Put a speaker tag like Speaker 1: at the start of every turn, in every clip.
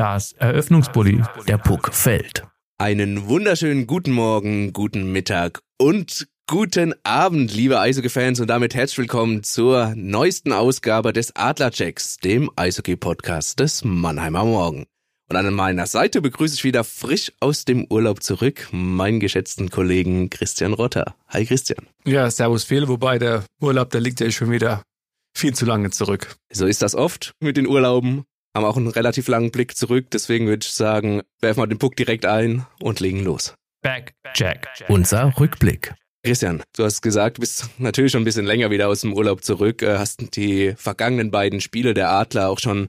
Speaker 1: Das Eröffnungsbully, der Puck fällt.
Speaker 2: Einen wunderschönen guten Morgen, guten Mittag und guten Abend, liebe Eishockey-Fans und damit herzlich willkommen zur neuesten Ausgabe des Adlerchecks, dem Eishockey-Podcast des Mannheimer Morgen. Und an meiner Seite begrüße ich wieder frisch aus dem Urlaub zurück meinen geschätzten Kollegen Christian Rotter. Hi Christian.
Speaker 3: Ja, servus Phil, wobei der Urlaub, der liegt ja schon wieder viel zu lange zurück.
Speaker 2: So ist das oft mit den Urlauben haben auch einen relativ langen Blick zurück, deswegen würde ich sagen, werfen wir den Puck direkt ein und legen los.
Speaker 1: Back, Jack. Unser Rückblick.
Speaker 2: Christian, du hast gesagt, du bist natürlich schon ein bisschen länger wieder aus dem Urlaub zurück, äh, hast die vergangenen beiden Spiele der Adler auch schon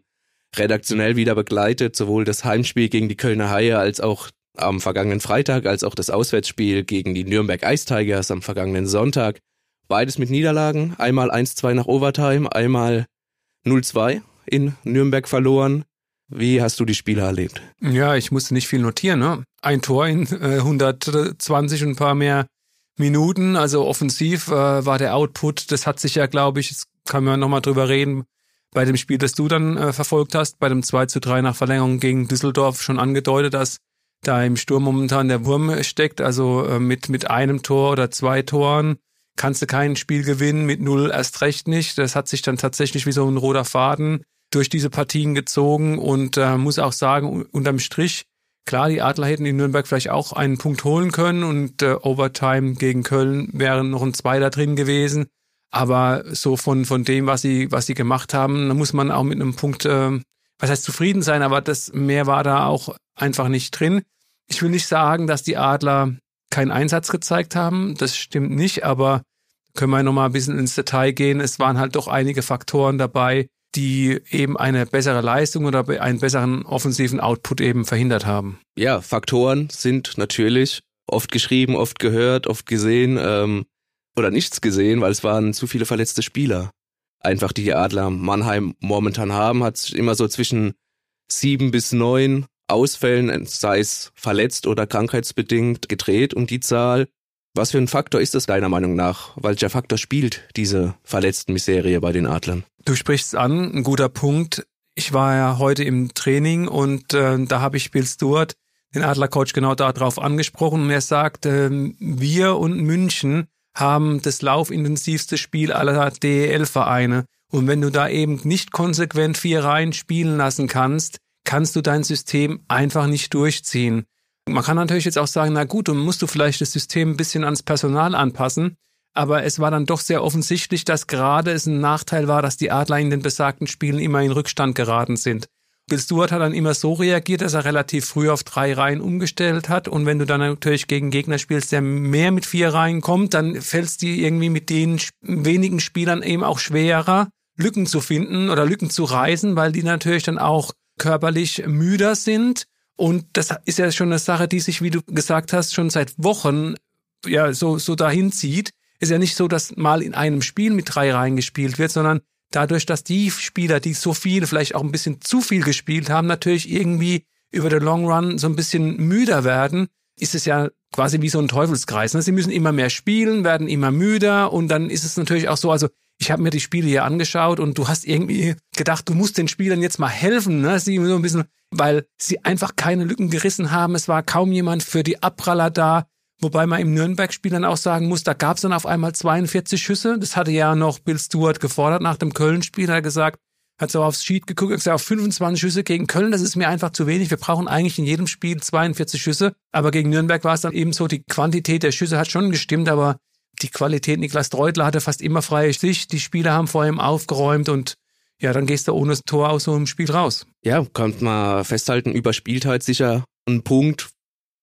Speaker 2: redaktionell wieder begleitet, sowohl das Heimspiel gegen die Kölner Haie als auch am vergangenen Freitag, als auch das Auswärtsspiel gegen die Nürnberg Ice Tigers am vergangenen Sonntag. Beides mit Niederlagen, einmal 1-2 nach Overtime, einmal 0-2 in Nürnberg verloren. Wie hast du die Spiele erlebt?
Speaker 3: Ja, ich musste nicht viel notieren. Ne? Ein Tor in äh, 120 und ein paar mehr Minuten. Also offensiv äh, war der Output. Das hat sich ja, glaube ich, das kann man nochmal drüber reden, bei dem Spiel, das du dann äh, verfolgt hast, bei dem 2 zu 3 nach Verlängerung gegen Düsseldorf schon angedeutet, dass da im Sturm momentan der Wurm steckt. Also äh, mit, mit einem Tor oder zwei Toren kannst du kein Spiel gewinnen, mit null erst recht nicht. Das hat sich dann tatsächlich wie so ein roter Faden durch diese Partien gezogen und äh, muss auch sagen, unterm Strich, klar, die Adler hätten in Nürnberg vielleicht auch einen Punkt holen können und äh, Overtime gegen Köln wären noch ein Zweiter drin gewesen. Aber so von, von dem, was sie, was sie gemacht haben, da muss man auch mit einem Punkt, äh, was heißt zufrieden sein, aber das mehr war da auch einfach nicht drin. Ich will nicht sagen, dass die Adler keinen Einsatz gezeigt haben. Das stimmt nicht, aber können wir nochmal ein bisschen ins Detail gehen. Es waren halt doch einige Faktoren dabei, die eben eine bessere Leistung oder einen besseren offensiven Output eben verhindert haben.
Speaker 2: Ja, Faktoren sind natürlich oft geschrieben, oft gehört, oft gesehen ähm, oder nichts gesehen, weil es waren zu viele verletzte Spieler. Einfach die Adler Mannheim momentan haben, hat sich immer so zwischen sieben bis neun Ausfällen, sei es verletzt oder krankheitsbedingt, gedreht um die Zahl. Was für ein Faktor ist das deiner Meinung nach? Welcher Faktor spielt diese verletzten Miserie bei den Adlern?
Speaker 3: Du sprichst an, ein guter Punkt. Ich war ja heute im Training und äh, da habe ich Bill Stewart, den Adlercoach, genau darauf angesprochen und er sagt, äh, wir und München haben das laufintensivste Spiel aller DEL-Vereine. Und wenn du da eben nicht konsequent vier Reihen spielen lassen kannst, kannst du dein System einfach nicht durchziehen. Man kann natürlich jetzt auch sagen, na gut, dann musst du vielleicht das System ein bisschen ans Personal anpassen. Aber es war dann doch sehr offensichtlich, dass gerade es ein Nachteil war, dass die Adler in den besagten Spielen immer in Rückstand geraten sind. Bill Stewart hat dann immer so reagiert, dass er relativ früh auf drei Reihen umgestellt hat. Und wenn du dann natürlich gegen Gegner spielst, der mehr mit vier Reihen kommt, dann fällt es dir irgendwie mit den wenigen Spielern eben auch schwerer, Lücken zu finden oder Lücken zu reißen, weil die natürlich dann auch körperlich müder sind und das ist ja schon eine Sache, die sich, wie du gesagt hast, schon seit Wochen ja so, so dahin zieht. Ist ja nicht so, dass mal in einem Spiel mit drei Reihen gespielt wird, sondern dadurch, dass die Spieler, die so viel, vielleicht auch ein bisschen zu viel gespielt haben, natürlich irgendwie über den Long Run so ein bisschen müder werden, ist es ja quasi wie so ein Teufelskreis. Ne? Sie müssen immer mehr spielen, werden immer müder und dann ist es natürlich auch so, also ich habe mir die Spiele hier angeschaut und du hast irgendwie gedacht, du musst den Spielern jetzt mal helfen, ne? Sie so ein bisschen, weil sie einfach keine Lücken gerissen haben. Es war kaum jemand für die Abpraller da. Wobei man im Nürnberg-Spiel dann auch sagen muss, da gab es dann auf einmal 42 Schüsse. Das hatte ja noch Bill Stewart gefordert nach dem Köln-Spiel. Er hat gesagt, hat so aufs Sheet geguckt und gesagt, auf 25 Schüsse gegen Köln, das ist mir einfach zu wenig. Wir brauchen eigentlich in jedem Spiel 42 Schüsse. Aber gegen Nürnberg war es dann eben so, die Quantität der Schüsse hat schon gestimmt, aber die Qualität. Niklas Treutler hatte fast immer freie Sicht. Die Spieler haben vor ihm aufgeräumt und ja, dann gehst du ohne das Tor aus so einem Spiel raus.
Speaker 2: Ja, kann man festhalten, Überspieltheit sicher ein Punkt.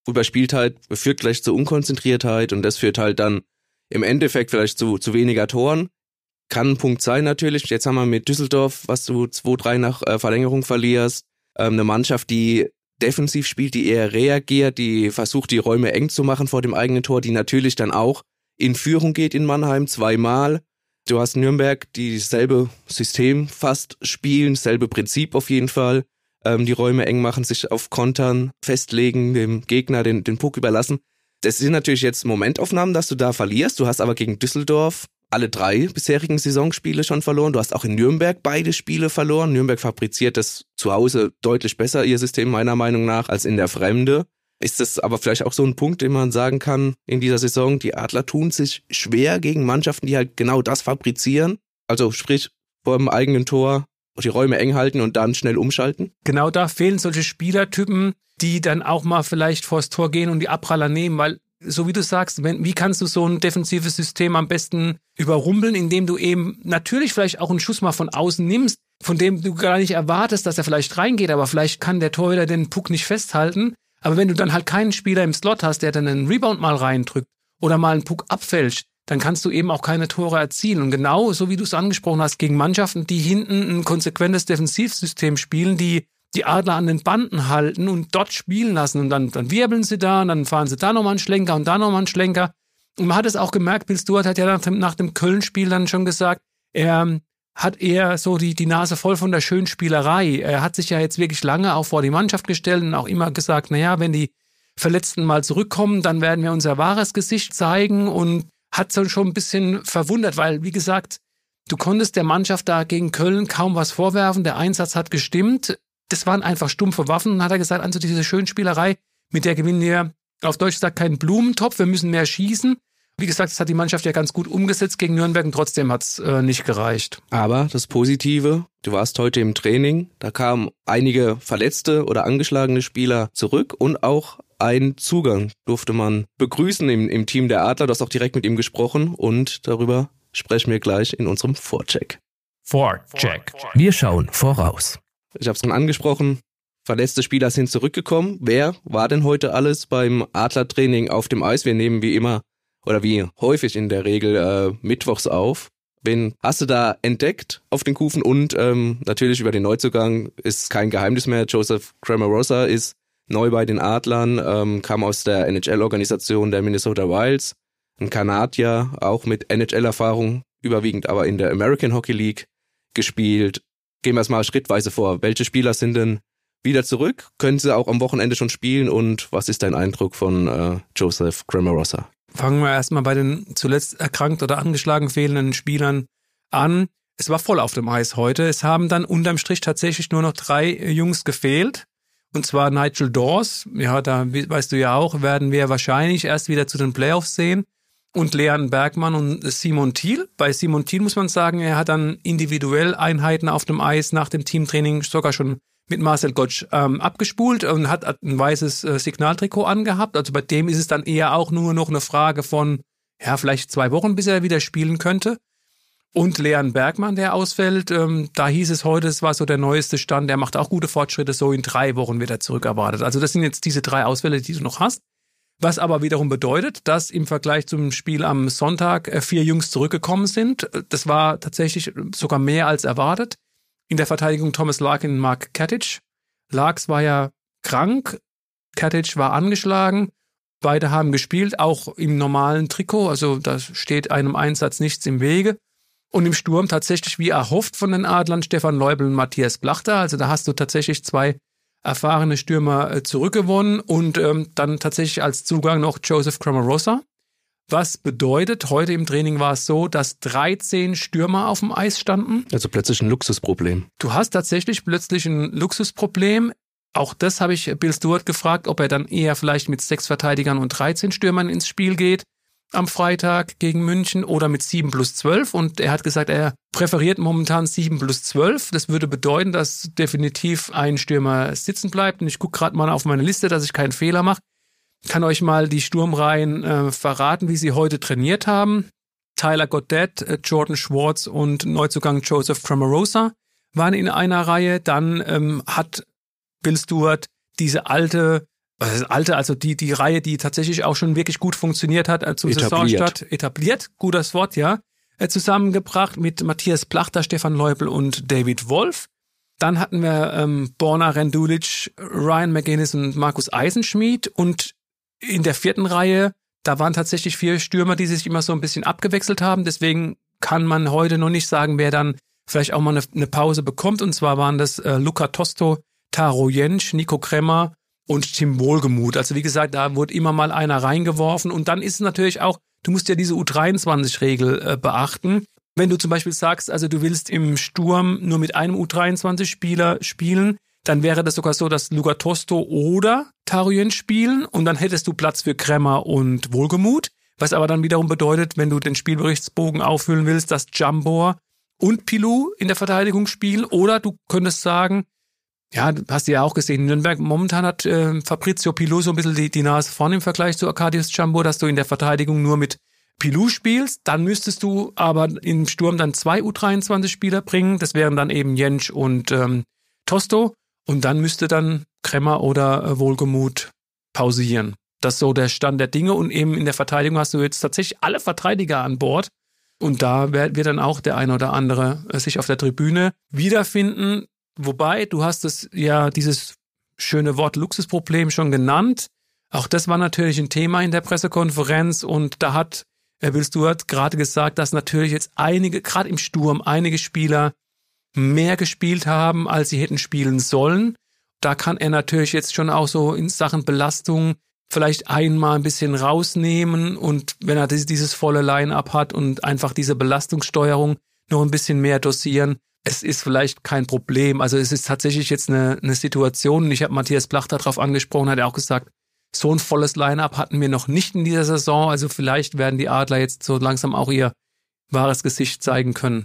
Speaker 2: Überspieltheit führt gleich zur Unkonzentriertheit und das führt halt dann im Endeffekt vielleicht zu, zu weniger Toren. kann ein Punkt sein natürlich. Jetzt haben wir mit Düsseldorf, was du 2-3 nach äh, Verlängerung verlierst, ähm, eine Mannschaft, die defensiv spielt, die eher reagiert, die versucht, die Räume eng zu machen vor dem eigenen Tor, die natürlich dann auch in Führung geht in Mannheim zweimal. Du hast Nürnberg, die dasselbe System fast spielen, dasselbe Prinzip auf jeden Fall. Ähm, die Räume eng machen, sich auf Kontern festlegen, dem Gegner den, den Puck überlassen. Das sind natürlich jetzt Momentaufnahmen, dass du da verlierst. Du hast aber gegen Düsseldorf alle drei bisherigen Saisonspiele schon verloren. Du hast auch in Nürnberg beide Spiele verloren. Nürnberg fabriziert das zu Hause deutlich besser, ihr System meiner Meinung nach, als in der Fremde. Ist das aber vielleicht auch so ein Punkt, den man sagen kann in dieser Saison, die Adler tun sich schwer gegen Mannschaften, die halt genau das fabrizieren? Also sprich, vor dem eigenen Tor die Räume eng halten und dann schnell umschalten?
Speaker 3: Genau da fehlen solche Spielertypen, die dann auch mal vielleicht vors Tor gehen und die Abpraller nehmen, weil so wie du sagst, wenn, wie kannst du so ein defensives System am besten überrumpeln, indem du eben natürlich vielleicht auch einen Schuss mal von außen nimmst, von dem du gar nicht erwartest, dass er vielleicht reingeht, aber vielleicht kann der Torhüter den Puck nicht festhalten. Aber wenn du dann halt keinen Spieler im Slot hast, der dann einen Rebound mal reindrückt oder mal einen Puck abfälscht, dann kannst du eben auch keine Tore erzielen. Und genau so wie du es angesprochen hast, gegen Mannschaften, die hinten ein konsequentes Defensivsystem spielen, die die Adler an den Banden halten und dort spielen lassen. Und dann, dann wirbeln sie da und dann fahren sie da nochmal einen Schlenker und da nochmal einen Schlenker. Und man hat es auch gemerkt, Bill Stewart hat ja nach dem, nach dem Köln-Spiel dann schon gesagt, er hat eher so die, die Nase voll von der schönen Spielerei. Er hat sich ja jetzt wirklich lange auch vor die Mannschaft gestellt und auch immer gesagt, naja, wenn die Verletzten mal zurückkommen, dann werden wir unser wahres Gesicht zeigen und hat so schon ein bisschen verwundert, weil, wie gesagt, du konntest der Mannschaft da gegen Köln kaum was vorwerfen. Der Einsatz hat gestimmt das waren einfach stumpfe Waffen. Und hat er gesagt, also diese Schönspielerei, mit der gewinnen wir auf Deutsch gesagt keinen Blumentopf, wir müssen mehr schießen. Wie gesagt, das hat die Mannschaft ja ganz gut umgesetzt gegen Nürnberg und trotzdem hat's äh, nicht gereicht.
Speaker 2: Aber das Positive, du warst heute im Training, da kamen einige verletzte oder angeschlagene Spieler zurück und auch ein Zugang durfte man begrüßen im, im Team der Adler. Du hast auch direkt mit ihm gesprochen und darüber sprechen wir gleich in unserem Vorcheck.
Speaker 1: Vorcheck. Wir schauen voraus.
Speaker 2: Ich habe es schon angesprochen. Verletzte Spieler sind zurückgekommen. Wer war denn heute alles beim Adlertraining auf dem Eis? Wir nehmen wie immer oder wie häufig in der Regel äh, mittwochs auf. Wen hast du da entdeckt auf den Kufen? Und ähm, natürlich über den Neuzugang ist kein Geheimnis mehr. Joseph Cramarosa ist neu bei den Adlern, ähm, kam aus der NHL-Organisation der Minnesota Wilds. Ein Kanadier, auch mit NHL-Erfahrung, überwiegend aber in der American Hockey League gespielt gehen wir es mal schrittweise vor. Welche Spieler sind denn wieder zurück? Können sie auch am Wochenende schon spielen? Und was ist dein Eindruck von äh, Joseph Cramarossa?
Speaker 3: Fangen wir erstmal bei den zuletzt erkrankt oder angeschlagen fehlenden Spielern an. Es war voll auf dem Eis heute. Es haben dann unterm Strich tatsächlich nur noch drei Jungs gefehlt. Und zwar Nigel Dawes. Ja, da weißt du ja auch, werden wir wahrscheinlich erst wieder zu den Playoffs sehen und Leon Bergmann und Simon Thiel. Bei Simon Thiel muss man sagen, er hat dann individuell Einheiten auf dem Eis nach dem Teamtraining sogar schon mit Marcel Gottsch ähm, abgespult und hat ein weißes äh, Signaltrikot angehabt. Also bei dem ist es dann eher auch nur noch eine Frage von, ja, vielleicht zwei Wochen, bis er wieder spielen könnte. Und Leon Bergmann, der ausfällt, ähm, da hieß es heute, es war so der neueste Stand, der macht auch gute Fortschritte, so in drei Wochen wird er zurückerwartet. Also das sind jetzt diese drei Ausfälle, die du noch hast. Was aber wiederum bedeutet, dass im Vergleich zum Spiel am Sonntag äh, vier Jungs zurückgekommen sind. Das war tatsächlich sogar mehr als erwartet. In der Verteidigung Thomas Larkin und Mark Katic. Larks war ja krank, Katic war angeschlagen. Beide haben gespielt, auch im normalen Trikot. Also da steht einem Einsatz nichts im Wege. Und im Sturm tatsächlich wie erhofft von den Adlern Stefan Leubel und Matthias Blachter. Also da hast du tatsächlich zwei erfahrene Stürmer äh, zurückgewonnen und ähm, dann tatsächlich als Zugang noch Joseph Cramarosa. Was bedeutet, heute im Training war es so, dass 13 Stürmer auf dem Eis standen.
Speaker 2: Also plötzlich ein Luxusproblem.
Speaker 3: Du hast tatsächlich plötzlich ein Luxusproblem. Auch das habe ich Bill Stewart gefragt, ob er dann eher vielleicht mit sechs Verteidigern und 13 Stürmern ins Spiel geht am Freitag gegen München oder mit 7 plus 12 und er hat gesagt, er präferiert momentan 7 plus 12. Das würde bedeuten, dass definitiv ein Stürmer sitzen bleibt und ich gucke gerade mal auf meine Liste, dass ich keinen Fehler mache. Kann euch mal die Sturmreihen äh, verraten, wie sie heute trainiert haben. Tyler Goddett, äh, Jordan Schwartz und Neuzugang Joseph Cramarosa waren in einer Reihe. Dann ähm, hat Bill Stewart diese alte das alte, also die, die Reihe, die tatsächlich auch schon wirklich gut funktioniert hat, als etabliert. Saisonstart etabliert, gutes Wort, ja. äh, zusammengebracht mit Matthias Plachter, Stefan Leupel und David Wolf. Dann hatten wir ähm, Borna Rendulic, Ryan McGinnis und Markus Eisenschmied. Und in der vierten Reihe, da waren tatsächlich vier Stürmer, die sich immer so ein bisschen abgewechselt haben. Deswegen kann man heute noch nicht sagen, wer dann vielleicht auch mal eine, eine Pause bekommt. Und zwar waren das äh, Luca Tosto, Taro Jensch, Nico Kremmer und Tim Wohlgemuth. Also wie gesagt, da wurde immer mal einer reingeworfen. Und dann ist es natürlich auch, du musst ja diese U23-Regel äh, beachten. Wenn du zum Beispiel sagst, also du willst im Sturm nur mit einem U23-Spieler spielen, dann wäre das sogar so, dass Luca Tosto oder Taruyen spielen und dann hättest du Platz für Kremmer und Wohlgemut. Was aber dann wiederum bedeutet, wenn du den Spielberichtsbogen auffüllen willst, dass Jambor und Pilou in der Verteidigung spielen oder du könntest sagen, ja, hast du ja auch gesehen, Nürnberg momentan hat äh, Fabrizio Pilou so ein bisschen die, die Nase vorne im Vergleich zu Arcadius Jambor, dass du in der Verteidigung nur mit Pilou spielst, dann müsstest du aber im Sturm dann zwei U23-Spieler bringen. Das wären dann eben Jensch und ähm, Tosto. Und dann müsste dann Kremmer oder äh, Wohlgemut pausieren. Das ist so der Stand der Dinge. Und eben in der Verteidigung hast du jetzt tatsächlich alle Verteidiger an Bord. Und da wird dann auch der eine oder andere äh, sich auf der Tribüne wiederfinden. Wobei, du hast es ja dieses schöne Wort Luxusproblem schon genannt. Auch das war natürlich ein Thema in der Pressekonferenz und da hat Wills, du hast gerade gesagt, dass natürlich jetzt einige, gerade im Sturm, einige Spieler mehr gespielt haben, als sie hätten spielen sollen. Da kann er natürlich jetzt schon auch so in Sachen Belastung vielleicht einmal ein bisschen rausnehmen und wenn er dieses volle Line-up hat und einfach diese Belastungssteuerung noch ein bisschen mehr dosieren, es ist vielleicht kein Problem. Also es ist tatsächlich jetzt eine, eine Situation, ich habe Matthias Plachter darauf angesprochen, hat er auch gesagt, so ein volles Line-up hatten wir noch nicht in dieser Saison. Also vielleicht werden die Adler jetzt so langsam auch ihr wahres Gesicht zeigen können.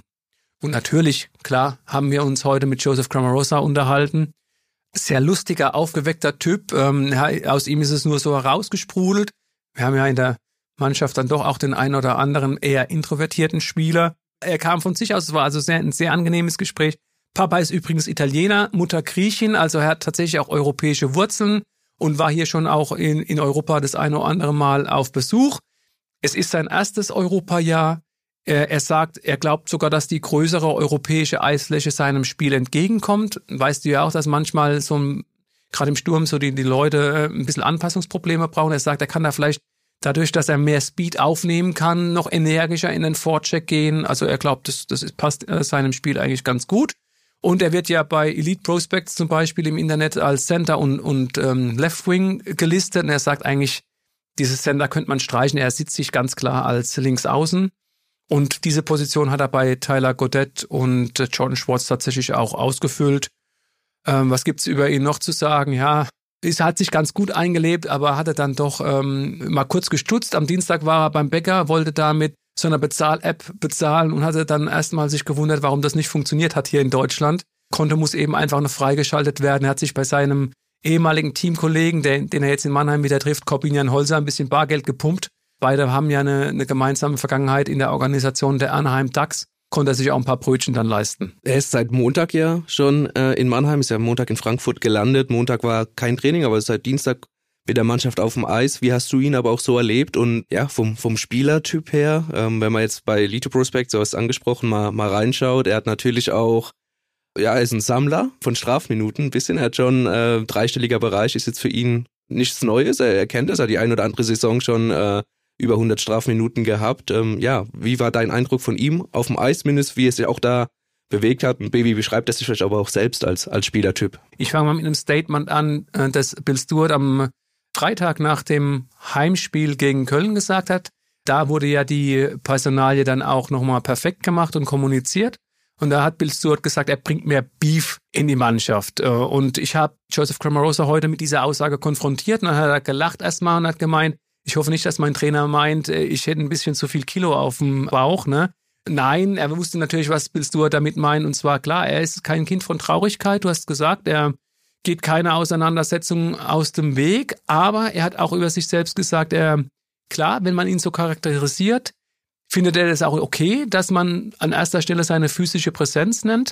Speaker 3: Und natürlich, klar, haben wir uns heute mit Joseph Cramarosa unterhalten. Sehr lustiger, aufgeweckter Typ. Ähm, aus ihm ist es nur so herausgesprudelt. Wir haben ja in der Mannschaft dann doch auch den einen oder anderen eher introvertierten Spieler. Er kam von sich aus, es war also sehr, ein sehr angenehmes Gespräch. Papa ist übrigens Italiener, Mutter Griechin, also er hat tatsächlich auch europäische Wurzeln und war hier schon auch in, in Europa das eine oder andere Mal auf Besuch. Es ist sein erstes Europajahr. Er, er sagt, er glaubt sogar, dass die größere europäische Eisfläche seinem Spiel entgegenkommt. Weißt du ja auch, dass manchmal so ein, gerade im Sturm so die, die Leute äh, ein bisschen Anpassungsprobleme brauchen. Er sagt, er kann da vielleicht dadurch, dass er mehr Speed aufnehmen kann, noch energischer in den Vorcheck gehen. Also er glaubt, das, das passt äh, seinem Spiel eigentlich ganz gut. Und er wird ja bei Elite Prospects zum Beispiel im Internet als Center und, und ähm, Left Wing gelistet. Und er sagt eigentlich, dieses Center könnte man streichen. Er sitzt sich ganz klar als Linksaußen. Und diese Position hat er bei Tyler Godet und Jordan Schwartz tatsächlich auch ausgefüllt. Ähm, was gibt's über ihn noch zu sagen? Ja, es hat sich ganz gut eingelebt, aber hatte dann doch ähm, mal kurz gestutzt. Am Dienstag war er beim Bäcker, wollte damit so einer Bezahl-App bezahlen und hatte dann erstmal sich gewundert, warum das nicht funktioniert hat hier in Deutschland. Konto muss eben einfach noch freigeschaltet werden. Er hat sich bei seinem ehemaligen Teamkollegen, den, den er jetzt in Mannheim wieder trifft, Corbinian Holzer, ein bisschen Bargeld gepumpt. Beide haben ja eine, eine gemeinsame Vergangenheit in der Organisation der Anaheim Ducks konnte er sich auch ein paar Brötchen dann leisten.
Speaker 2: Er ist seit Montag ja schon äh, in Mannheim, ist ja Montag in Frankfurt gelandet. Montag war kein Training, aber seit Dienstag mit der Mannschaft auf dem Eis. Wie hast du ihn aber auch so erlebt? Und ja, vom, vom Spielertyp her, ähm, wenn man jetzt bei Lito Prospect, so was angesprochen, mal, mal reinschaut, er hat natürlich auch, ja, er ist ein Sammler von Strafminuten ein bisschen. Er hat schon äh, dreistelliger Bereich, ist jetzt für ihn nichts Neues. Er, er kennt das, er hat die ein oder andere Saison schon äh, über 100 Strafminuten gehabt. Ähm, ja, wie war dein Eindruck von ihm auf dem Eis mindestens, wie es sich auch da bewegt hat? Baby beschreibt das sich vielleicht aber auch selbst als, als Spielertyp.
Speaker 3: Ich fange mal mit einem Statement an, äh, das Bill Stewart am Freitag nach dem Heimspiel gegen Köln gesagt hat. Da wurde ja die Personalie dann auch nochmal perfekt gemacht und kommuniziert. Und da hat Bill Stewart gesagt, er bringt mehr Beef in die Mannschaft. Äh, und ich habe Joseph Cramarosa heute mit dieser Aussage konfrontiert und dann hat er gelacht erstmal und hat gemeint, ich hoffe nicht, dass mein Trainer meint, äh, ich hätte ein bisschen zu viel Kilo auf dem Bauch, ne? Nein, er wusste natürlich, was Bill Stewart damit meint. Und zwar klar, er ist kein Kind von Traurigkeit. Du hast gesagt, er geht keine Auseinandersetzung aus dem Weg, aber er hat auch über sich selbst gesagt, er, klar, wenn man ihn so charakterisiert, findet er das auch okay, dass man an erster Stelle seine physische Präsenz nennt,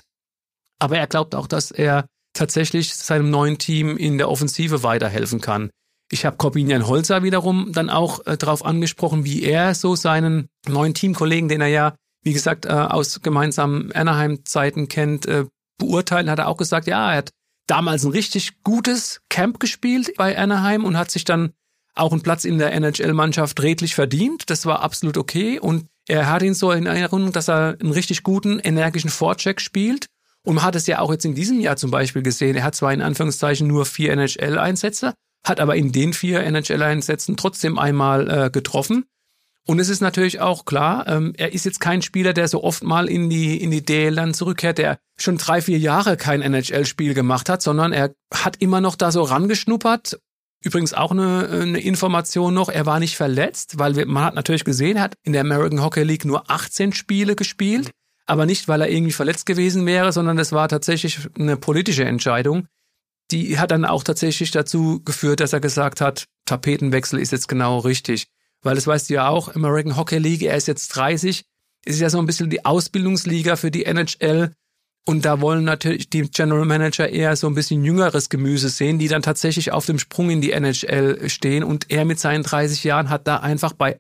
Speaker 3: aber er glaubt auch, dass er tatsächlich seinem neuen Team in der Offensive weiterhelfen kann. Ich habe Corbinian Holzer wiederum dann auch äh, darauf angesprochen, wie er so seinen neuen Teamkollegen, den er ja wie gesagt, äh, aus gemeinsamen Anaheim-Zeiten kennt, äh, beurteilen, hat er auch gesagt, ja, er hat damals ein richtig gutes Camp gespielt bei Anaheim und hat sich dann auch einen Platz in der NHL-Mannschaft redlich verdient. Das war absolut okay. Und er hat ihn so in Erinnerung, dass er einen richtig guten, energischen Vorcheck spielt. Und man hat es ja auch jetzt in diesem Jahr zum Beispiel gesehen. Er hat zwar in Anführungszeichen nur vier NHL-Einsätze, hat aber in den vier NHL-Einsätzen trotzdem einmal äh, getroffen. Und es ist natürlich auch klar, ähm, er ist jetzt kein Spieler, der so oft mal in die, in die DL dann zurückkehrt, der schon drei, vier Jahre kein NHL-Spiel gemacht hat, sondern er hat immer noch da so rangeschnuppert Übrigens auch eine, eine Information noch, er war nicht verletzt, weil wir, man hat natürlich gesehen, er hat in der American Hockey League nur 18 Spiele gespielt, aber nicht, weil er irgendwie verletzt gewesen wäre, sondern es war tatsächlich eine politische Entscheidung. Die hat dann auch tatsächlich dazu geführt, dass er gesagt hat, Tapetenwechsel ist jetzt genau richtig. Weil das weißt du ja auch, American Hockey League, er ist jetzt 30, ist ja so ein bisschen die Ausbildungsliga für die NHL und da wollen natürlich die General Manager eher so ein bisschen jüngeres Gemüse sehen, die dann tatsächlich auf dem Sprung in die NHL stehen. Und er mit seinen 30 Jahren hat da einfach bei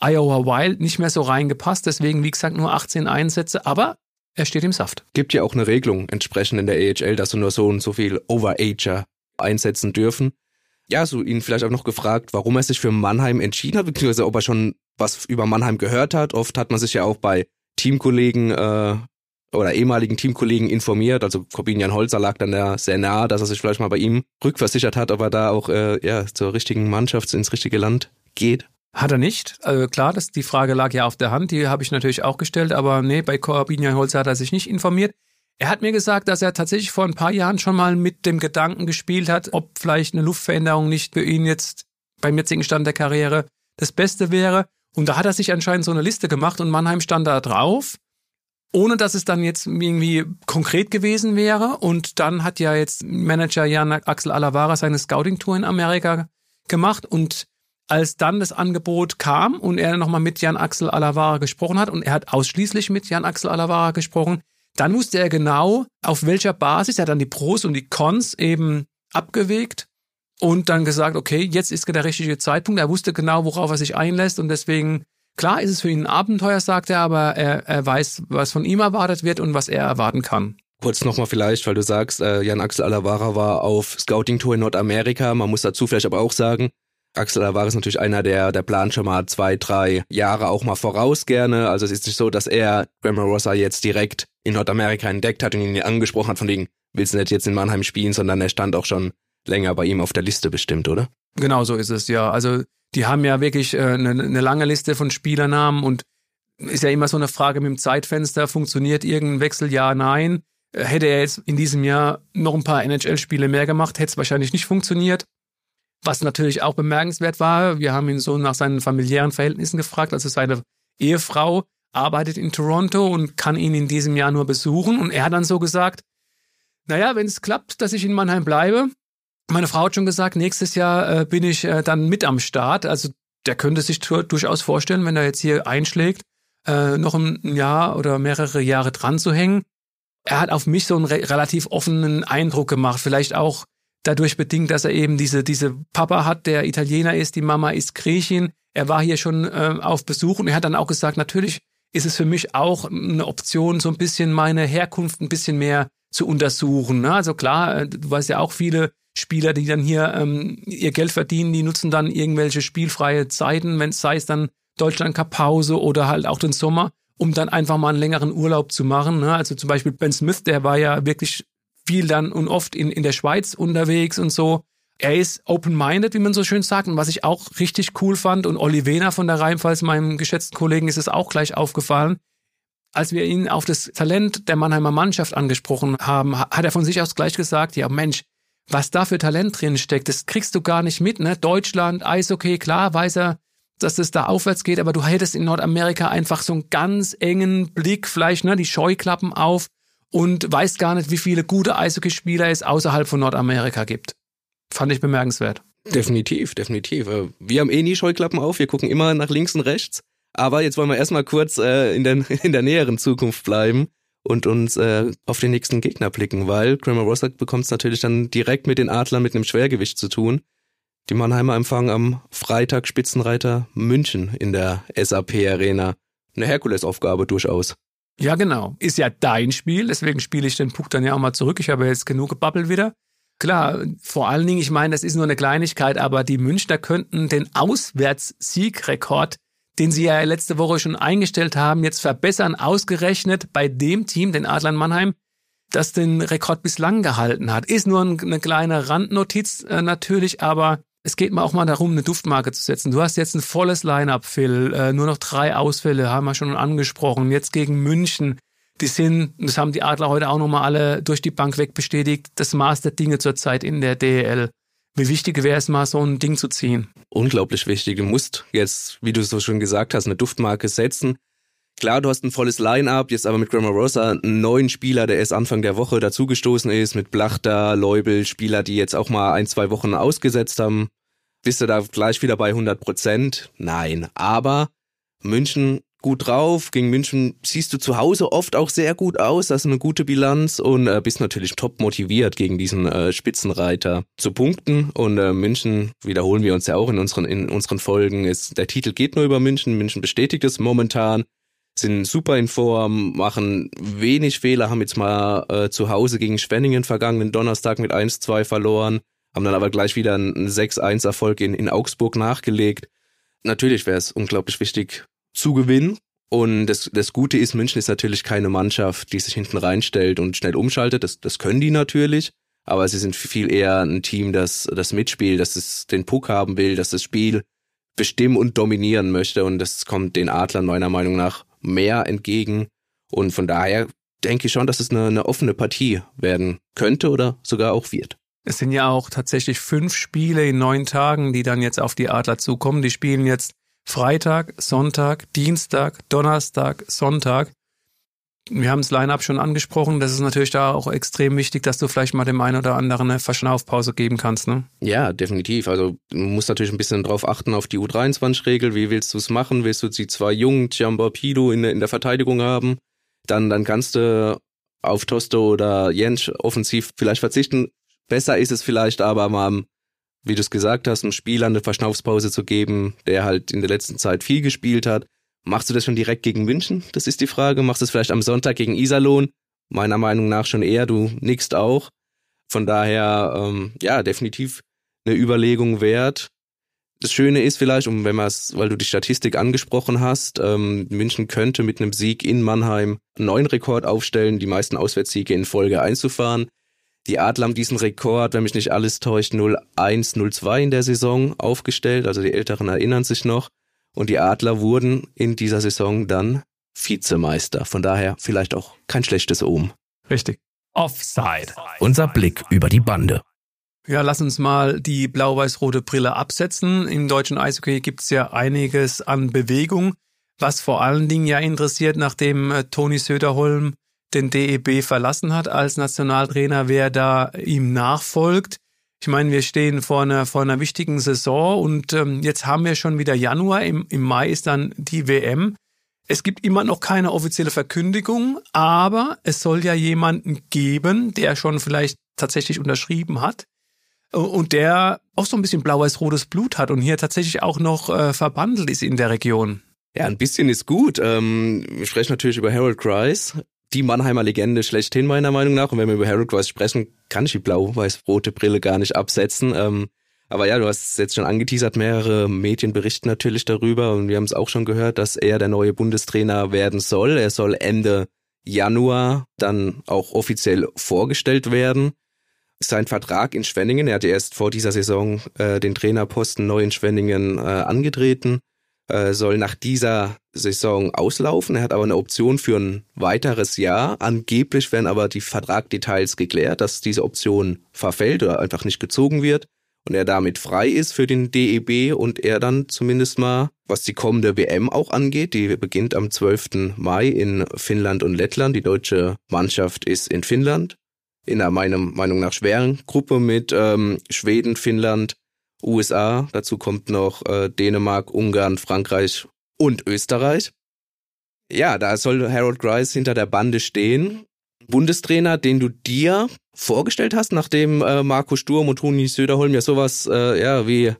Speaker 3: Iowa Wild nicht mehr so reingepasst. Deswegen, wie gesagt, nur 18 Einsätze, aber er steht im Saft.
Speaker 2: Gibt ja auch eine Regelung entsprechend in der AHL, dass du nur so und so viel Overager einsetzen dürfen. Ja, so ihn vielleicht auch noch gefragt, warum er sich für Mannheim entschieden hat, beziehungsweise ob er schon was über Mannheim gehört hat. Oft hat man sich ja auch bei Teamkollegen äh, oder ehemaligen Teamkollegen informiert. Also Corbinian Holzer lag dann da sehr nah, dass er sich vielleicht mal bei ihm rückversichert hat, ob er da auch äh, ja, zur richtigen Mannschaft ins richtige Land geht.
Speaker 3: Hat er nicht. Also klar, das, die Frage lag ja auf der Hand, die habe ich natürlich auch gestellt, aber nee, bei Corbinian Holzer hat er sich nicht informiert. Er hat mir gesagt, dass er tatsächlich vor ein paar Jahren schon mal mit dem Gedanken gespielt hat, ob vielleicht eine Luftveränderung nicht für ihn jetzt beim jetzigen Stand der Karriere das Beste wäre. Und da hat er sich anscheinend so eine Liste gemacht und Mannheim stand da drauf ohne dass es dann jetzt irgendwie konkret gewesen wäre. Und dann hat ja jetzt Manager Jan Axel Alavara seine Scouting-Tour in Amerika gemacht. Und als dann das Angebot kam und er nochmal mit Jan Axel Alavara gesprochen hat und er hat ausschließlich mit Jan Axel Alavara gesprochen, dann wusste er genau, auf welcher Basis er dann die Pros und die Cons eben abgewegt und dann gesagt, okay, jetzt ist der richtige Zeitpunkt. Er wusste genau, worauf er sich einlässt und deswegen Klar ist es für ihn ein Abenteuer, sagt er, aber er, er weiß, was von ihm erwartet wird und was er erwarten kann.
Speaker 2: Kurz nochmal vielleicht, weil du sagst, äh, Jan-Axel Alavara war auf Scouting-Tour in Nordamerika. Man muss dazu vielleicht aber auch sagen, Axel Alavara ist natürlich einer, der, der plant schon mal zwei, drei Jahre auch mal voraus gerne. Also es ist nicht so, dass er Grandma Rossa jetzt direkt in Nordamerika entdeckt hat und ihn angesprochen hat von wegen, willst du nicht jetzt in Mannheim spielen, sondern er stand auch schon länger bei ihm auf der Liste bestimmt, oder?
Speaker 3: Genau so ist es, ja. Also die haben ja wirklich äh, eine, eine lange Liste von Spielernamen und ist ja immer so eine Frage mit dem Zeitfenster, funktioniert irgendein Wechsel, ja, nein. Äh, hätte er jetzt in diesem Jahr noch ein paar NHL-Spiele mehr gemacht, hätte es wahrscheinlich nicht funktioniert. Was natürlich auch bemerkenswert war, wir haben ihn so nach seinen familiären Verhältnissen gefragt, also seine Ehefrau arbeitet in Toronto und kann ihn in diesem Jahr nur besuchen und er hat dann so gesagt, naja, wenn es klappt, dass ich in Mannheim bleibe, meine Frau hat schon gesagt, nächstes Jahr äh, bin ich äh, dann mit am Start. Also der könnte sich durchaus vorstellen, wenn er jetzt hier einschlägt, äh, noch ein Jahr oder mehrere Jahre dran zu hängen. Er hat auf mich so einen re relativ offenen Eindruck gemacht. Vielleicht auch dadurch bedingt, dass er eben diese, diese Papa hat, der Italiener ist, die Mama ist Griechin. Er war hier schon äh, auf Besuch und er hat dann auch gesagt, natürlich ist es für mich auch eine Option, so ein bisschen meine Herkunft ein bisschen mehr zu untersuchen. Ne? Also klar, äh, du weißt ja auch viele Spieler, die dann hier ähm, ihr Geld verdienen, die nutzen dann irgendwelche spielfreie Zeiten, wenn es sei es dann Deutschland Cup Pause oder halt auch den Sommer, um dann einfach mal einen längeren Urlaub zu machen. Ne? Also zum Beispiel Ben Smith, der war ja wirklich viel dann und oft in, in der Schweiz unterwegs und so. Er ist open-minded, wie man so schön sagt, und was ich auch richtig cool fand. Und Olli Wehner von der Rheinpfalz, meinem geschätzten Kollegen, ist es auch gleich aufgefallen. Als wir ihn auf das Talent der Mannheimer Mannschaft angesprochen haben, hat er von sich aus gleich gesagt, ja Mensch, was da für Talent drin steckt, das kriegst du gar nicht mit, ne? Deutschland, Eishockey, klar, weiß er, dass es da aufwärts geht, aber du hättest in Nordamerika einfach so einen ganz engen Blick, vielleicht, ne, die Scheuklappen auf und weißt gar nicht, wie viele gute Eishockeyspieler es außerhalb von Nordamerika gibt. Fand ich bemerkenswert.
Speaker 2: Definitiv, definitiv. Äh, wir haben eh nie Scheuklappen auf, wir gucken immer nach links und rechts. Aber jetzt wollen wir erstmal kurz äh, in, der, in der näheren Zukunft bleiben und uns äh, auf den nächsten Gegner blicken, weil Kramer Rostock bekommt es natürlich dann direkt mit den Adlern mit einem Schwergewicht zu tun. Die Mannheimer empfangen am Freitag Spitzenreiter München in der SAP Arena. eine Herkulesaufgabe durchaus.
Speaker 3: Ja, genau. Ist ja dein Spiel, deswegen spiele ich den Puck dann ja auch mal zurück. Ich habe jetzt genug gebabbelt wieder. Klar, vor allen Dingen, ich meine, das ist nur eine Kleinigkeit, aber die Münchner könnten den Auswärtssiegrekord, den sie ja letzte Woche schon eingestellt haben, jetzt verbessern, ausgerechnet bei dem Team, den Adlern Mannheim, das den Rekord bislang gehalten hat. Ist nur eine kleine Randnotiz äh, natürlich, aber es geht mir auch mal darum, eine Duftmarke zu setzen. Du hast jetzt ein volles Line-up, Phil. Äh, nur noch drei Ausfälle, haben wir schon angesprochen. Jetzt gegen München. Die sind, das haben die Adler heute auch nochmal alle durch die Bank weg bestätigt, das Maß der Dinge zurzeit in der DEL. Wie wichtig wäre es mal, so ein Ding zu ziehen?
Speaker 2: Unglaublich wichtig. Du musst jetzt, wie du so schon gesagt hast, eine Duftmarke setzen. Klar, du hast ein volles Line-up, jetzt aber mit Grandma Rosa einen neuen Spieler, der erst Anfang der Woche dazugestoßen ist, mit Blachter, Leubel, Spieler, die jetzt auch mal ein, zwei Wochen ausgesetzt haben. Bist du da gleich wieder bei 100 Prozent? Nein, aber München gut drauf. Gegen München siehst du zu Hause oft auch sehr gut aus. Das ist eine gute Bilanz und äh, bist natürlich top motiviert, gegen diesen äh, Spitzenreiter zu punkten. Und äh, München, wiederholen wir uns ja auch in unseren, in unseren Folgen, ist, der Titel geht nur über München. München bestätigt es momentan sind super in Form, machen wenig Fehler, haben jetzt mal äh, zu Hause gegen Schwenningen vergangenen Donnerstag mit 1-2 verloren, haben dann aber gleich wieder einen 6-1-Erfolg in, in Augsburg nachgelegt. Natürlich wäre es unglaublich wichtig zu gewinnen. Und das, das Gute ist, München ist natürlich keine Mannschaft, die sich hinten reinstellt und schnell umschaltet. Das, das können die natürlich. Aber sie sind viel eher ein Team, das das mitspielt, das es den Puck haben will, das das Spiel bestimmen und dominieren möchte. Und das kommt den Adlern meiner Meinung nach mehr entgegen. Und von daher denke ich schon, dass es eine, eine offene Partie werden könnte oder sogar auch wird.
Speaker 3: Es sind ja auch tatsächlich fünf Spiele in neun Tagen, die dann jetzt auf die Adler zukommen. Die spielen jetzt Freitag, Sonntag, Dienstag, Donnerstag, Sonntag wir haben das Line-Up schon angesprochen. Das ist natürlich da auch extrem wichtig, dass du vielleicht mal dem einen oder anderen eine Verschnaufpause geben kannst, ne?
Speaker 2: Ja, definitiv. Also du musst natürlich ein bisschen drauf achten auf die U23-Regel. Wie willst du es machen? Willst du die zwei jungen Giamba Pido in, in der Verteidigung haben? Dann, dann kannst du auf Tosto oder Jentsch offensiv vielleicht verzichten. Besser ist es vielleicht aber mal, wie du es gesagt hast, einem Spieler eine Verschnaufspause zu geben, der halt in der letzten Zeit viel gespielt hat Machst du das schon direkt gegen München? Das ist die Frage. Machst du es vielleicht am Sonntag gegen Iserlohn? Meiner Meinung nach schon eher. Du nickst auch. Von daher, ähm, ja, definitiv eine Überlegung wert. Das Schöne ist vielleicht, um wenn man es, weil du die Statistik angesprochen hast, ähm, München könnte mit einem Sieg in Mannheim einen neuen Rekord aufstellen, die meisten Auswärtssiege in Folge einzufahren. Die Adler haben diesen Rekord, wenn mich nicht alles täuscht, 0-1, 0-2 in der Saison aufgestellt. Also die Älteren erinnern sich noch. Und die Adler wurden in dieser Saison dann Vizemeister. Von daher vielleicht auch kein schlechtes Ohm.
Speaker 3: Richtig.
Speaker 1: Offside. Unser Blick über die Bande.
Speaker 3: Ja, lass uns mal die blau-weiß-rote Brille absetzen. Im deutschen Eishockey gibt's ja einiges an Bewegung, was vor allen Dingen ja interessiert, nachdem äh, Toni Söderholm den DEB verlassen hat als Nationaltrainer, wer da ihm nachfolgt. Ich meine, wir stehen vor einer, vor einer wichtigen Saison und ähm, jetzt haben wir schon wieder Januar. Im, Im Mai ist dann die WM. Es gibt immer noch keine offizielle Verkündigung, aber es soll ja jemanden geben, der schon vielleicht tatsächlich unterschrieben hat und der auch so ein bisschen blau-weiß-rotes Blut hat und hier tatsächlich auch noch äh, verbandelt ist in der Region.
Speaker 2: Ja, ein bisschen ist gut. Ähm, wir sprechen natürlich über Harold Kreis, die Mannheimer Legende schlechthin meiner Meinung nach. Und wenn wir über Harold Weiss sprechen, kann ich die blau-weiß-rote Brille gar nicht absetzen. Ähm, aber ja, du hast es jetzt schon angeteasert, mehrere Medien berichten natürlich darüber und wir haben es auch schon gehört, dass er der neue Bundestrainer werden soll. Er soll Ende Januar dann auch offiziell vorgestellt werden. Sein Vertrag in Schwenningen, er hatte erst vor dieser Saison äh, den Trainerposten neu in Schwenningen äh, angetreten äh, soll nach dieser Saison auslaufen. Er hat aber eine Option für ein weiteres Jahr. Angeblich werden aber die Vertragdetails geklärt, dass diese Option verfällt oder einfach nicht gezogen wird und er damit frei ist für den DEB und er dann zumindest mal, was die kommende WM auch angeht, die beginnt am 12. Mai in Finnland und Lettland. Die deutsche Mannschaft ist in Finnland in einer meiner Meinung nach schweren Gruppe mit ähm, Schweden, Finnland, USA. Dazu kommt noch äh, Dänemark, Ungarn, Frankreich und Österreich. Ja, da soll Harold Grice hinter der Bande stehen. Bundestrainer, den du dir vorgestellt hast, nachdem äh, Marco Sturm und Toni Söderholm ja sowas äh, ja wie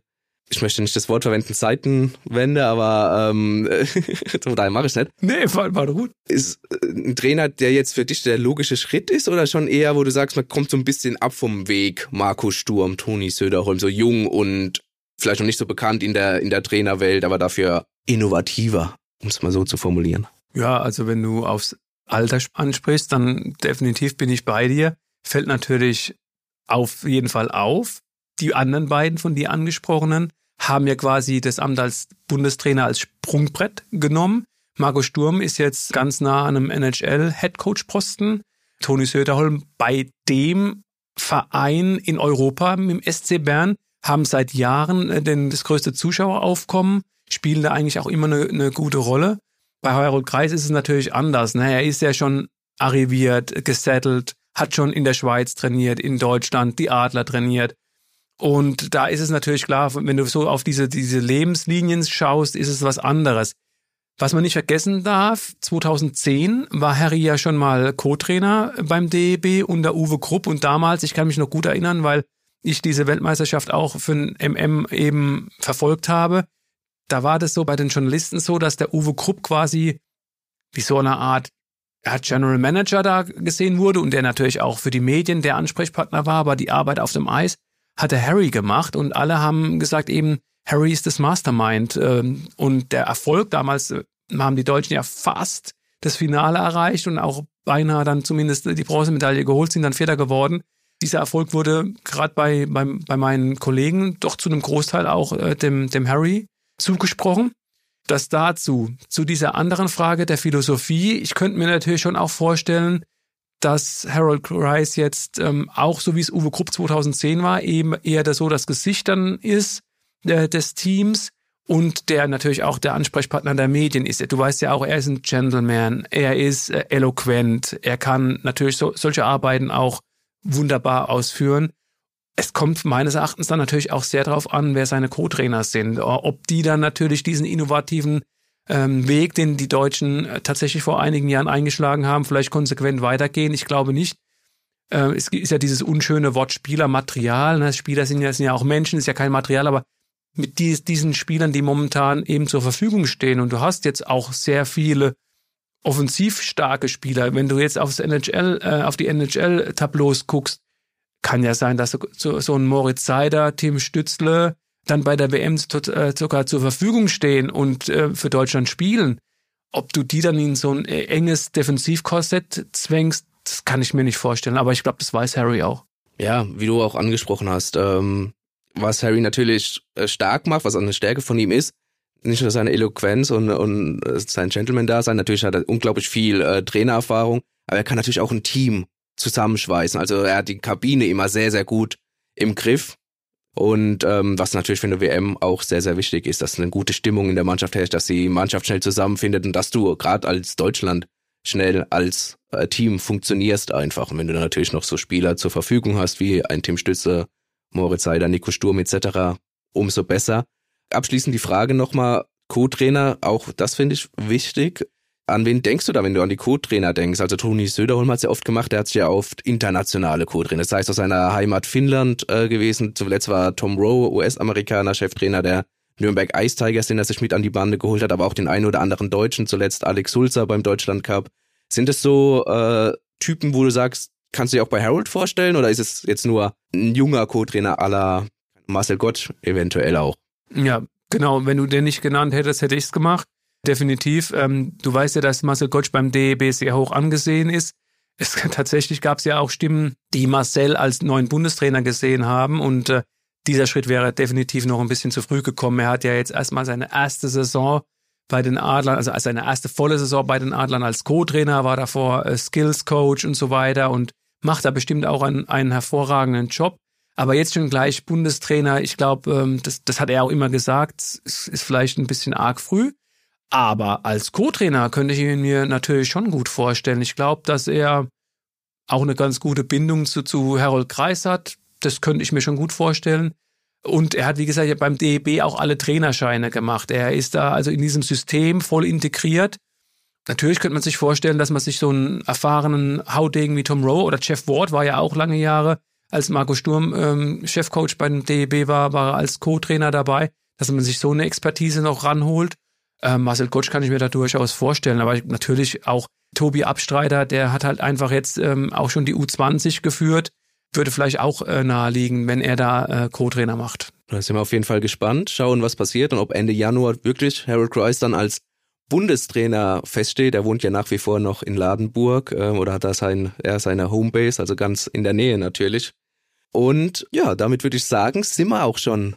Speaker 2: ich möchte nicht das Wort verwenden, Seitenwende, aber ähm, so daher mache ich nicht.
Speaker 3: Nee, war, war gut.
Speaker 2: Ist äh, ein Trainer, der jetzt für dich der logische Schritt ist oder schon eher, wo du sagst, man kommt so ein bisschen ab vom Weg, Marco Sturm, Toni Söderholm, so jung und vielleicht noch nicht so bekannt in der, in der Trainerwelt, aber dafür innovativer, um es mal so zu formulieren.
Speaker 3: Ja, also wenn du aufs Alter ansprichst, dann definitiv bin ich bei dir. Fällt natürlich auf jeden Fall auf. Die anderen beiden von dir angesprochenen haben ja quasi das Amt als Bundestrainer als Sprungbrett genommen. Marco Sturm ist jetzt ganz nah an einem NHL-Headcoach-Posten. Toni Söderholm bei dem Verein in Europa dem SC Bern haben seit Jahren äh, denn das größte Zuschaueraufkommen, spielen da eigentlich auch immer eine, eine gute Rolle. Bei Harold Kreis ist es natürlich anders. Ne? Er ist ja schon arriviert, gesettelt, hat schon in der Schweiz trainiert, in Deutschland die Adler trainiert. Und da ist es natürlich klar, wenn du so auf diese, diese Lebenslinien schaust, ist es was anderes. Was man nicht vergessen darf, 2010 war Harry ja schon mal Co-Trainer beim DEB unter Uwe Krupp und damals, ich kann mich noch gut erinnern, weil ich diese Weltmeisterschaft auch für ein MM eben verfolgt habe, da war das so bei den Journalisten so, dass der Uwe Krupp quasi wie so eine Art General Manager da gesehen wurde und der natürlich auch für die Medien der Ansprechpartner war, aber die Arbeit auf dem Eis hatte Harry gemacht und alle haben gesagt eben, Harry ist das Mastermind. Ähm, und der Erfolg damals äh, haben die Deutschen ja fast das Finale erreicht und auch beinahe dann zumindest die Bronzemedaille geholt, sind dann Vierter geworden. Dieser Erfolg wurde gerade bei, bei, bei meinen Kollegen doch zu einem Großteil auch äh, dem, dem Harry zugesprochen. Das dazu, zu dieser anderen Frage der Philosophie. Ich könnte mir natürlich schon auch vorstellen, dass Harold Rice jetzt ähm, auch so wie es Uwe Krupp 2010 war, eben eher das, so das Gesicht dann ist äh, des Teams und der natürlich auch der Ansprechpartner der Medien ist. Du weißt ja auch, er ist ein Gentleman, er ist äh, eloquent, er kann natürlich so, solche Arbeiten auch wunderbar ausführen. Es kommt meines Erachtens dann natürlich auch sehr darauf an, wer seine Co-Trainer sind, ob die dann natürlich diesen innovativen ähm, Weg, den die Deutschen äh, tatsächlich vor einigen Jahren eingeschlagen haben, vielleicht konsequent weitergehen. Ich glaube nicht. Äh, es ist ja dieses unschöne Wort Spielermaterial. Ne? Spieler sind ja, sind ja auch Menschen, ist ja kein Material, aber mit dies, diesen Spielern, die momentan eben zur Verfügung stehen und du hast jetzt auch sehr viele offensiv starke Spieler. Wenn du jetzt aufs NHL, äh, auf die NHL-Tableaus guckst, kann ja sein, dass so, so ein Moritz Seider, Tim Stützle dann bei der WM äh, sogar zur Verfügung stehen und äh, für Deutschland spielen. Ob du die dann in so ein äh, enges Defensivkorsett zwängst, das kann ich mir nicht vorstellen. Aber ich glaube, das weiß Harry auch.
Speaker 2: Ja, wie du auch angesprochen hast, ähm, was Harry natürlich stark macht, was eine Stärke von ihm ist, nicht nur seine Eloquenz und, und sein Gentleman-Dasein, natürlich hat er unglaublich viel äh, Trainererfahrung, aber er kann natürlich auch ein Team zusammenschweißen. Also er hat die Kabine immer sehr, sehr gut im Griff. Und ähm, was natürlich für eine WM auch sehr, sehr wichtig ist, dass eine gute Stimmung in der Mannschaft herrscht, dass die Mannschaft schnell zusammenfindet und dass du gerade als Deutschland schnell als äh, Team funktionierst einfach. Und wenn du natürlich noch so Spieler zur Verfügung hast, wie ein Tim Stütze, Moritz Seider, Nico Sturm etc., umso besser. Abschließend die Frage nochmal, Co-Trainer, auch das finde ich wichtig. An wen denkst du da, wenn du an die Co-Trainer denkst? Also Toni Söderholm hat es ja oft gemacht, der hat ja oft internationale Co-Trainer, das heißt aus seiner Heimat Finnland äh, gewesen. Zuletzt war Tom Rowe, US-Amerikaner, Cheftrainer der Nürnberg Ice Tigers, den er sich mit an die Bande geholt hat, aber auch den einen oder anderen Deutschen, zuletzt Alex Sulzer beim Deutschland Cup. Sind es so äh, Typen, wo du sagst, kannst du dir auch bei Harold vorstellen oder ist es jetzt nur ein junger Co-Trainer aller Marcel Gott eventuell auch?
Speaker 3: Ja, genau. Wenn du den nicht genannt hättest, hätte ich es gemacht. Definitiv. Ähm, du weißt ja, dass Marcel Gottsch beim DEB sehr hoch angesehen ist. Es, tatsächlich gab es ja auch Stimmen, die Marcel als neuen Bundestrainer gesehen haben und äh, dieser Schritt wäre definitiv noch ein bisschen zu früh gekommen. Er hat ja jetzt erstmal seine erste Saison bei den Adlern, also seine erste volle Saison bei den Adlern als Co-Trainer, war davor äh, Skills Coach und so weiter und macht da bestimmt auch einen, einen hervorragenden Job. Aber jetzt schon gleich Bundestrainer, ich glaube, ähm, das, das hat er auch immer gesagt, ist, ist vielleicht ein bisschen arg früh. Aber als Co-Trainer könnte ich ihn mir natürlich schon gut vorstellen. Ich glaube, dass er auch eine ganz gute Bindung zu, zu Harold Kreis hat. Das könnte ich mir schon gut vorstellen. Und er hat, wie gesagt, beim DEB auch alle Trainerscheine gemacht. Er ist da also in diesem System voll integriert. Natürlich könnte man sich vorstellen, dass man sich so einen erfahrenen Haudegen wie Tom Rowe oder Jeff Ward war ja auch lange Jahre, als Marco Sturm ähm, Chefcoach beim DEB war, war er als Co-Trainer dabei dass man sich so eine Expertise noch ranholt. Äh, Marcel Gottsch kann ich mir da durchaus vorstellen, aber natürlich auch Tobi Abstreiter, der hat halt einfach jetzt ähm, auch schon die U20 geführt, würde vielleicht auch äh, naheliegen, wenn er da äh, Co-Trainer macht.
Speaker 2: Da sind wir auf jeden Fall gespannt, schauen, was passiert und ob Ende Januar wirklich Harold Kreis dann als Bundestrainer feststeht. Er wohnt ja nach wie vor noch in Ladenburg äh, oder hat da sein, er seine Homebase, also ganz in der Nähe natürlich. Und ja, damit würde ich sagen, sind wir auch schon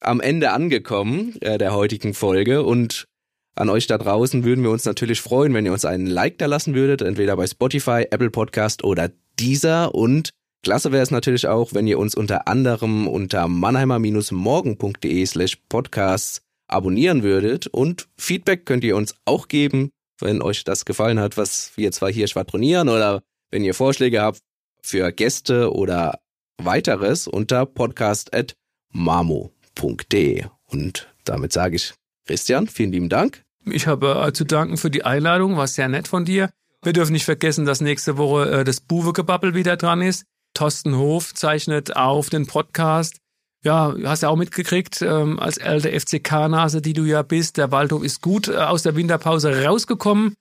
Speaker 2: am Ende angekommen äh, der heutigen Folge und an euch da draußen würden wir uns natürlich freuen, wenn ihr uns einen Like da lassen würdet, entweder bei Spotify, Apple Podcast oder dieser und klasse wäre es natürlich auch, wenn ihr uns unter anderem unter mannheimer-morgen.de slash podcasts abonnieren würdet und Feedback könnt ihr uns auch geben, wenn euch das gefallen hat, was wir zwar hier schwadronieren oder wenn ihr Vorschläge habt für Gäste oder weiteres unter podcast.mamo.de. Und damit sage ich Christian, vielen lieben Dank.
Speaker 3: Ich habe äh, zu danken für die Einladung, war sehr nett von dir. Wir dürfen nicht vergessen, dass nächste Woche äh, das Buwe-Gebabbel wieder dran ist. Thorsten Hof zeichnet auf den Podcast. Ja, hast ja auch mitgekriegt, ähm, als alte FCK-Nase, die du ja bist, der Waldhof ist gut äh, aus der Winterpause rausgekommen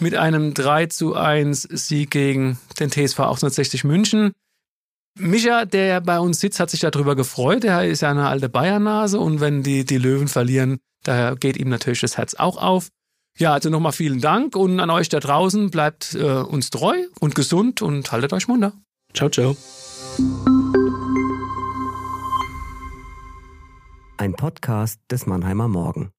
Speaker 3: mit einem 3 zu 1 Sieg gegen den TSV 1860 München. Micha, der bei uns sitzt, hat sich darüber gefreut. Er ist ja eine alte Bayern-Nase und wenn die, die Löwen verlieren, da geht ihm natürlich das Herz auch auf. Ja, also nochmal vielen Dank und an euch da draußen bleibt äh, uns treu und gesund und haltet euch munter.
Speaker 2: Ciao, ciao.
Speaker 4: Ein Podcast des Mannheimer Morgen.